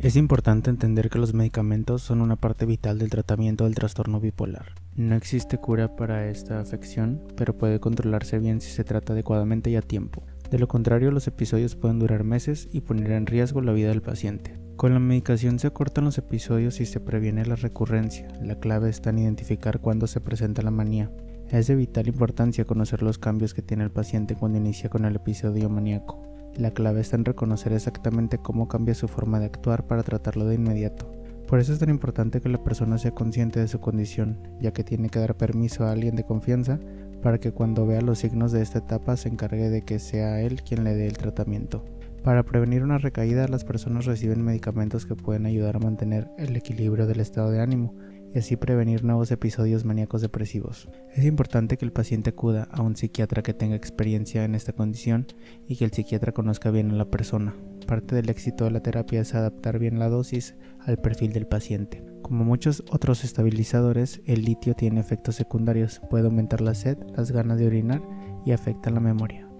Es importante entender que los medicamentos son una parte vital del tratamiento del trastorno bipolar. No existe cura para esta afección, pero puede controlarse bien si se trata adecuadamente y a tiempo. De lo contrario, los episodios pueden durar meses y poner en riesgo la vida del paciente. Con la medicación se cortan los episodios y se previene la recurrencia. La clave está en identificar cuándo se presenta la manía. Es de vital importancia conocer los cambios que tiene el paciente cuando inicia con el episodio maníaco. La clave está en reconocer exactamente cómo cambia su forma de actuar para tratarlo de inmediato. Por eso es tan importante que la persona sea consciente de su condición, ya que tiene que dar permiso a alguien de confianza para que cuando vea los signos de esta etapa se encargue de que sea él quien le dé el tratamiento. Para prevenir una recaída, las personas reciben medicamentos que pueden ayudar a mantener el equilibrio del estado de ánimo, y así prevenir nuevos episodios maníacos depresivos. Es importante que el paciente acuda a un psiquiatra que tenga experiencia en esta condición y que el psiquiatra conozca bien a la persona. Parte del éxito de la terapia es adaptar bien la dosis al perfil del paciente. Como muchos otros estabilizadores, el litio tiene efectos secundarios, puede aumentar la sed, las ganas de orinar y afecta la memoria.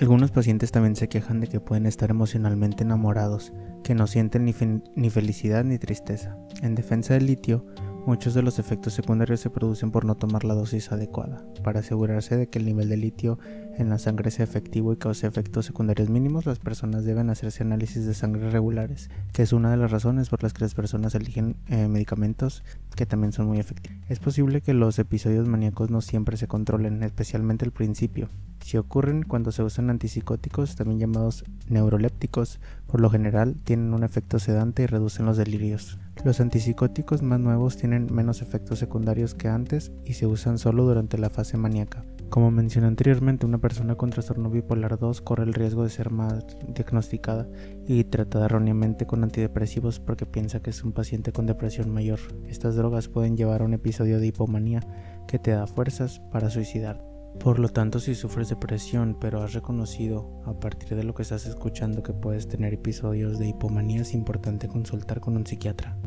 Algunos pacientes también se quejan de que pueden estar emocionalmente enamorados, que no sienten ni, ni felicidad ni tristeza. En defensa del litio, Muchos de los efectos secundarios se producen por no tomar la dosis adecuada. Para asegurarse de que el nivel de litio en la sangre sea efectivo y cause efectos secundarios mínimos, las personas deben hacerse análisis de sangre regulares, que es una de las razones por las que las personas eligen eh, medicamentos que también son muy efectivos. Es posible que los episodios maníacos no siempre se controlen, especialmente al principio. Si ocurren cuando se usan antipsicóticos, también llamados neurolépticos, por lo general tienen un efecto sedante y reducen los delirios. Los antipsicóticos más nuevos tienen menos efectos secundarios que antes y se usan solo durante la fase maníaca. Como mencioné anteriormente, una persona con trastorno bipolar 2 corre el riesgo de ser mal diagnosticada y tratada erróneamente con antidepresivos porque piensa que es un paciente con depresión mayor. Estas drogas pueden llevar a un episodio de hipomanía que te da fuerzas para suicidar. Por lo tanto, si sufres depresión, pero has reconocido a partir de lo que estás escuchando que puedes tener episodios de hipomanía, es importante consultar con un psiquiatra.